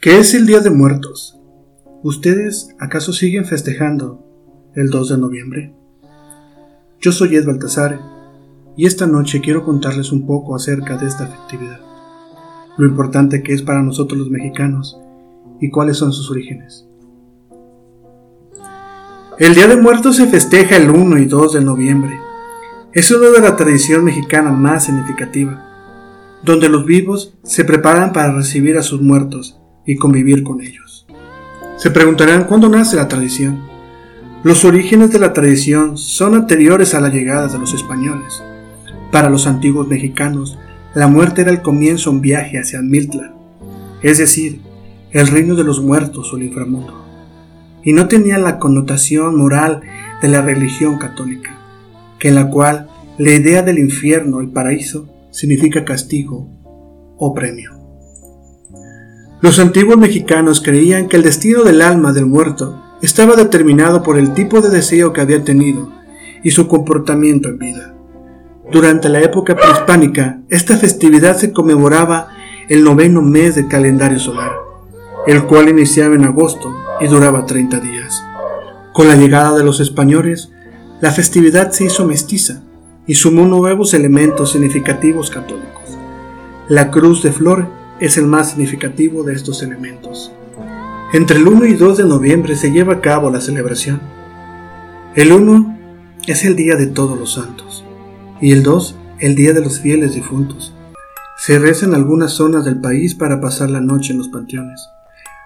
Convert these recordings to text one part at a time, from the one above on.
¿Qué es el Día de Muertos? ¿Ustedes acaso siguen festejando el 2 de noviembre? Yo soy Ed Baltasar y esta noche quiero contarles un poco acerca de esta festividad, lo importante que es para nosotros los mexicanos y cuáles son sus orígenes. El Día de Muertos se festeja el 1 y 2 de noviembre. Es una de la tradición mexicana más significativa, donde los vivos se preparan para recibir a sus muertos y convivir con ellos. Se preguntarán cuándo nace la tradición. Los orígenes de la tradición son anteriores a la llegada de los españoles. Para los antiguos mexicanos, la muerte era el comienzo de un viaje hacia Miltla, es decir, el reino de los muertos o el inframundo, y no tenía la connotación moral de la religión católica, que en la cual la idea del infierno, el paraíso, significa castigo o premio. Los antiguos mexicanos creían que el destino del alma del muerto estaba determinado por el tipo de deseo que había tenido y su comportamiento en vida. Durante la época prehispánica, esta festividad se conmemoraba el noveno mes del calendario solar, el cual iniciaba en agosto y duraba 30 días. Con la llegada de los españoles, la festividad se hizo mestiza y sumó nuevos elementos significativos católicos. La cruz de flor es el más significativo de estos elementos. Entre el 1 y 2 de noviembre se lleva a cabo la celebración. El 1 es el Día de Todos los Santos y el 2 el Día de los Fieles Difuntos. Se reza en algunas zonas del país para pasar la noche en los panteones.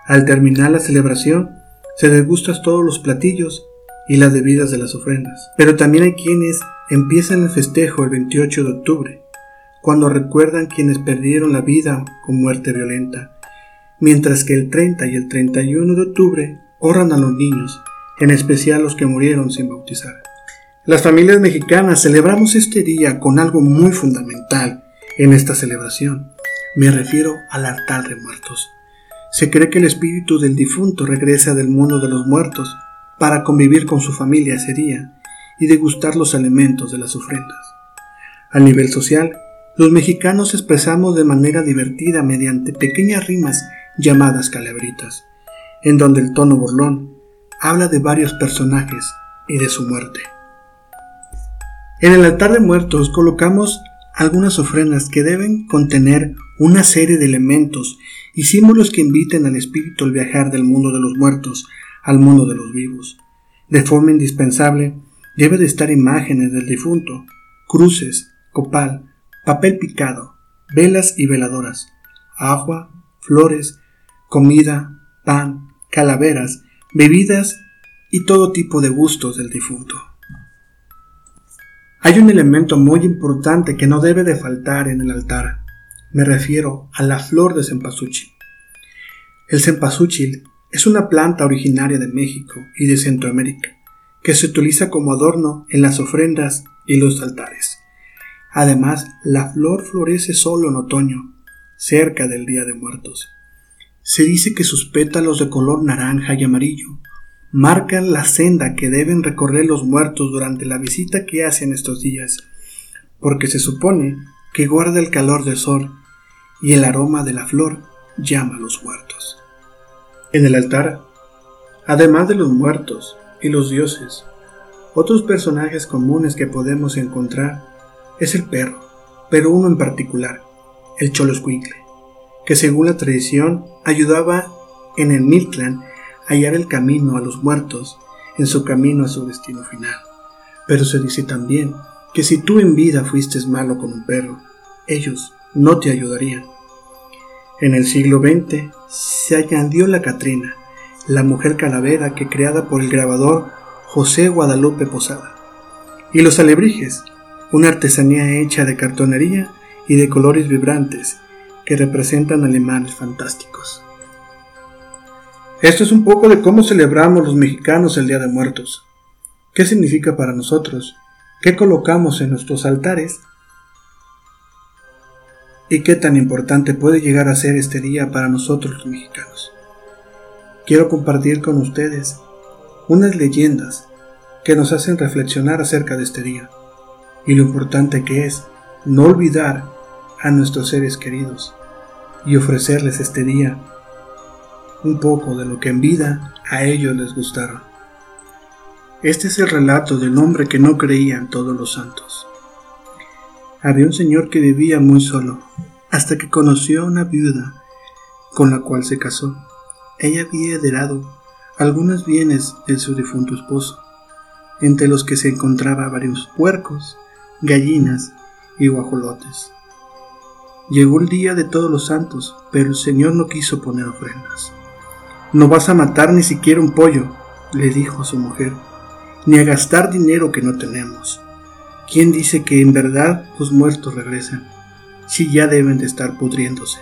Al terminar la celebración, se degustan todos los platillos y las bebidas de las ofrendas. Pero también hay quienes empiezan el festejo el 28 de octubre cuando recuerdan quienes perdieron la vida con muerte violenta, mientras que el 30 y el 31 de octubre honran a los niños, en especial los que murieron sin bautizar. Las familias mexicanas celebramos este día con algo muy fundamental en esta celebración. Me refiero al altar de muertos. Se cree que el espíritu del difunto regresa del mundo de los muertos para convivir con su familia ese día y degustar los alimentos de las ofrendas. A nivel social, los mexicanos expresamos de manera divertida mediante pequeñas rimas llamadas calabritas, en donde el tono burlón habla de varios personajes y de su muerte. En el altar de muertos colocamos algunas ofrendas que deben contener una serie de elementos y símbolos que inviten al espíritu al viajar del mundo de los muertos al mundo de los vivos. De forma indispensable debe de estar imágenes del difunto, cruces, copal, papel picado, velas y veladoras, agua, flores, comida, pan, calaveras, bebidas y todo tipo de gustos del difunto. Hay un elemento muy importante que no debe de faltar en el altar. Me refiero a la flor de cempasúchil. El cempasúchil es una planta originaria de México y de Centroamérica que se utiliza como adorno en las ofrendas y los altares. Además, la flor florece solo en otoño, cerca del Día de Muertos. Se dice que sus pétalos de color naranja y amarillo marcan la senda que deben recorrer los muertos durante la visita que hacen estos días, porque se supone que guarda el calor del sol y el aroma de la flor llama a los muertos. En el altar, además de los muertos y los dioses, otros personajes comunes que podemos encontrar es el perro, pero uno en particular, el Choloscuincle, que según la tradición ayudaba en el Milclan a hallar el camino a los muertos en su camino a su destino final. Pero se dice también que si tú en vida fuiste malo con un perro, ellos no te ayudarían. En el siglo XX se añadió la Catrina, la mujer calavera que creada por el grabador José Guadalupe Posada, y los alebrijes, una artesanía hecha de cartonería y de colores vibrantes que representan alemanes fantásticos. Esto es un poco de cómo celebramos los mexicanos el Día de Muertos. ¿Qué significa para nosotros? ¿Qué colocamos en nuestros altares? ¿Y qué tan importante puede llegar a ser este día para nosotros los mexicanos? Quiero compartir con ustedes unas leyendas que nos hacen reflexionar acerca de este día y lo importante que es no olvidar a nuestros seres queridos y ofrecerles este día un poco de lo que en vida a ellos les gustara. Este es el relato del hombre que no creía en todos los santos. Había un señor que vivía muy solo, hasta que conoció a una viuda con la cual se casó. Ella había heredado algunos bienes de su difunto esposo, entre los que se encontraba varios puercos, gallinas y guajolotes. Llegó el día de todos los santos, pero el Señor no quiso poner ofrendas. No vas a matar ni siquiera un pollo, le dijo a su mujer, ni a gastar dinero que no tenemos. ¿Quién dice que en verdad los muertos regresan, si ya deben de estar pudriéndose?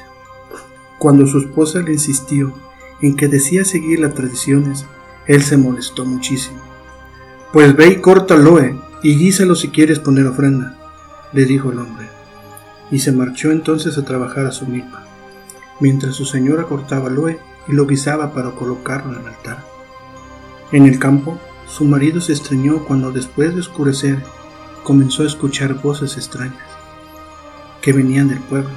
Cuando su esposa le insistió en que decía seguir las tradiciones, él se molestó muchísimo. Pues ve y corta loe y guísalo si quieres poner ofrenda, le dijo el hombre, y se marchó entonces a trabajar a su milpa, mientras su señora cortaba loe y lo guisaba para colocarlo en el altar. En el campo, su marido se extrañó cuando después de oscurecer comenzó a escuchar voces extrañas que venían del pueblo.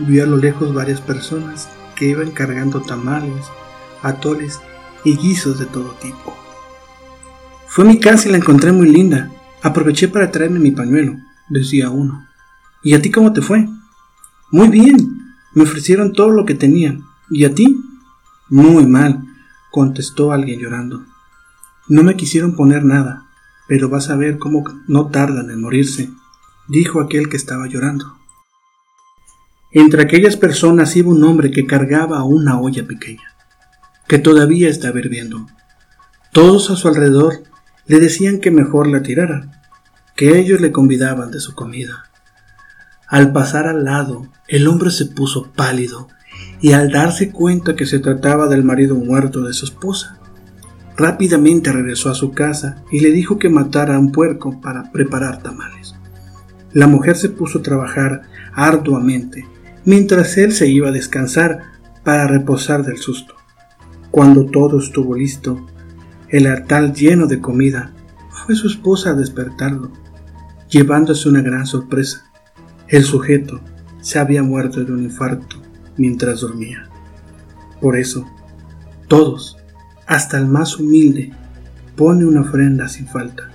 Vio a lo lejos varias personas que iban cargando tamales, atoles y guisos de todo tipo. Fue mi casa y la encontré muy linda. Aproveché para traerme mi pañuelo, decía uno. ¿Y a ti cómo te fue? Muy bien. Me ofrecieron todo lo que tenían. ¿Y a ti? Muy mal, contestó alguien llorando. No me quisieron poner nada, pero vas a ver cómo no tardan en morirse, dijo aquel que estaba llorando. Entre aquellas personas iba un hombre que cargaba una olla pequeña, que todavía estaba hirviendo. Todos a su alrededor le decían que mejor la tirara, que ellos le convidaban de su comida. Al pasar al lado, el hombre se puso pálido y al darse cuenta que se trataba del marido muerto de su esposa, rápidamente regresó a su casa y le dijo que matara a un puerco para preparar tamales. La mujer se puso a trabajar arduamente mientras él se iba a descansar para reposar del susto. Cuando todo estuvo listo, el altar lleno de comida, fue su esposa a despertarlo, llevándose una gran sorpresa. El sujeto se había muerto de un infarto mientras dormía. Por eso, todos, hasta el más humilde, pone una ofrenda sin falta,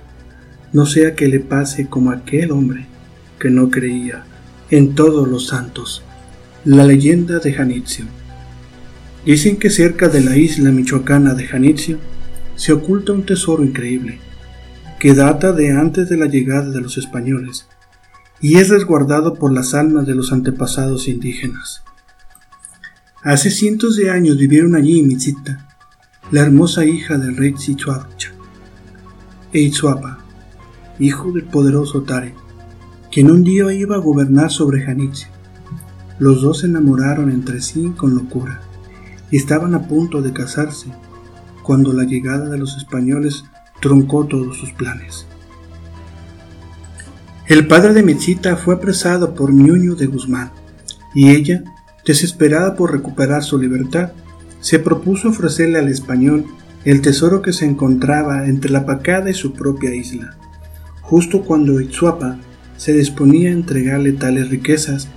no sea que le pase como aquel hombre que no creía en todos los santos la leyenda de Janitzio. Dicen que cerca de la isla michoacana de Janitzio se oculta un tesoro increíble, que data de antes de la llegada de los españoles y es resguardado por las almas de los antepasados indígenas. Hace cientos de años vivieron allí Mitzita, la hermosa hija del rey Tzichuacha, e Itzuapa, hijo del poderoso Tare, quien un día iba a gobernar sobre Janitzio. Los dos se enamoraron entre sí con locura y estaban a punto de casarse cuando la llegada de los españoles truncó todos sus planes. El padre de Mitzita fue apresado por Ñuño de Guzmán y ella, desesperada por recuperar su libertad, se propuso ofrecerle al español el tesoro que se encontraba entre la pacada y su propia isla. Justo cuando Itzuapa se disponía a entregarle tales riquezas,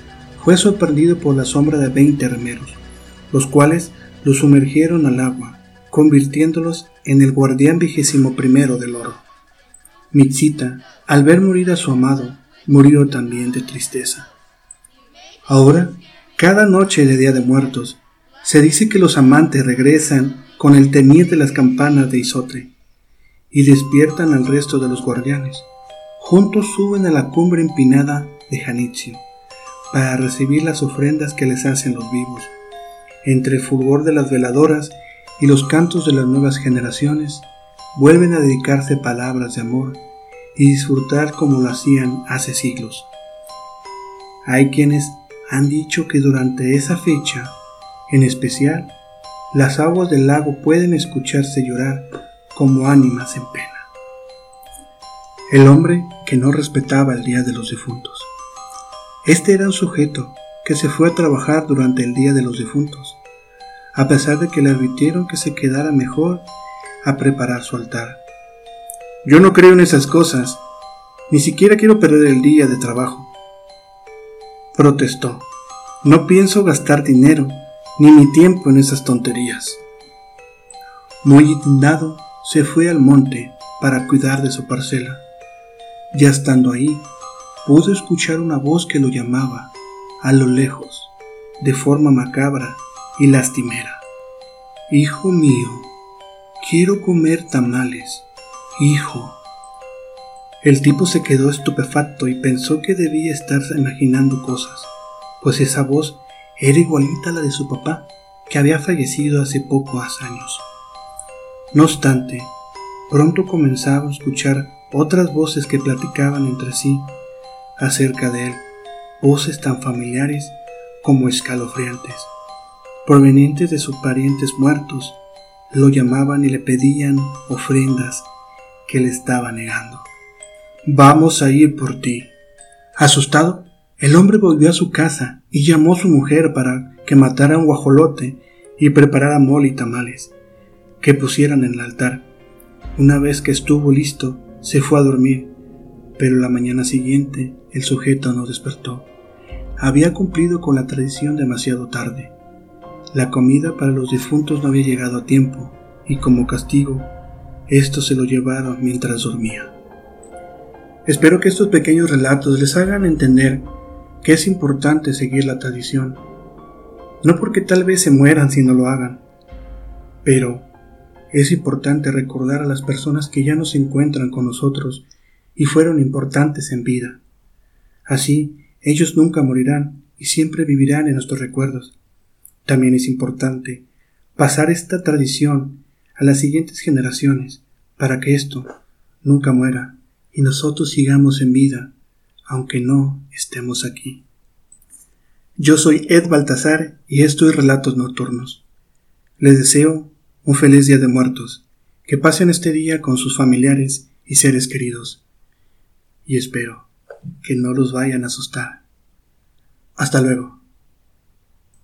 fue sorprendido por la sombra de veinte remeros, los cuales lo sumergieron al agua, convirtiéndolos en el guardián vigésimo primero del oro. Mitzita, al ver morir a su amado, murió también de tristeza. Ahora, cada noche de Día de Muertos, se dice que los amantes regresan con el temir de las campanas de Isotre y despiertan al resto de los guardianes. Juntos suben a la cumbre empinada de Janitzio para recibir las ofrendas que les hacen los vivos. Entre el fulgor de las veladoras y los cantos de las nuevas generaciones, vuelven a dedicarse palabras de amor y disfrutar como lo hacían hace siglos. Hay quienes han dicho que durante esa fecha, en especial, las aguas del lago pueden escucharse llorar como ánimas en pena. El hombre que no respetaba el Día de los Difuntos. Este era un sujeto que se fue a trabajar durante el Día de los Difuntos, a pesar de que le advirtieron que se quedara mejor a preparar su altar. Yo no creo en esas cosas, ni siquiera quiero perder el día de trabajo. Protestó. No pienso gastar dinero ni mi tiempo en esas tonterías. Muy indignado, se fue al monte para cuidar de su parcela. Ya estando ahí, pudo escuchar una voz que lo llamaba a lo lejos, de forma macabra y lastimera. Hijo mío, quiero comer tamales. Hijo. El tipo se quedó estupefacto y pensó que debía estar imaginando cosas, pues esa voz era igualita a la de su papá, que había fallecido hace pocos años. No obstante, pronto comenzaba a escuchar otras voces que platicaban entre sí acerca de él, voces tan familiares como escalofriantes, provenientes de sus parientes muertos, lo llamaban y le pedían ofrendas que le estaba negando. Vamos a ir por ti. Asustado, el hombre volvió a su casa y llamó a su mujer para que matara un guajolote y preparara mole y tamales, que pusieran en el altar. Una vez que estuvo listo, se fue a dormir, pero la mañana siguiente el sujeto no despertó. Había cumplido con la tradición demasiado tarde. La comida para los difuntos no había llegado a tiempo, y como castigo, esto se lo llevaron mientras dormía. Espero que estos pequeños relatos les hagan entender que es importante seguir la tradición, no porque tal vez se mueran si no lo hagan, pero es importante recordar a las personas que ya no se encuentran con nosotros y fueron importantes en vida. Así, ellos nunca morirán y siempre vivirán en nuestros recuerdos. También es importante pasar esta tradición a las siguientes generaciones para que esto nunca muera y nosotros sigamos en vida, aunque no estemos aquí. Yo soy Ed Baltasar y esto es Relatos Nocturnos. Les deseo un feliz Día de Muertos, que pasen este día con sus familiares y seres queridos. Y espero que no los vayan a asustar. Hasta luego.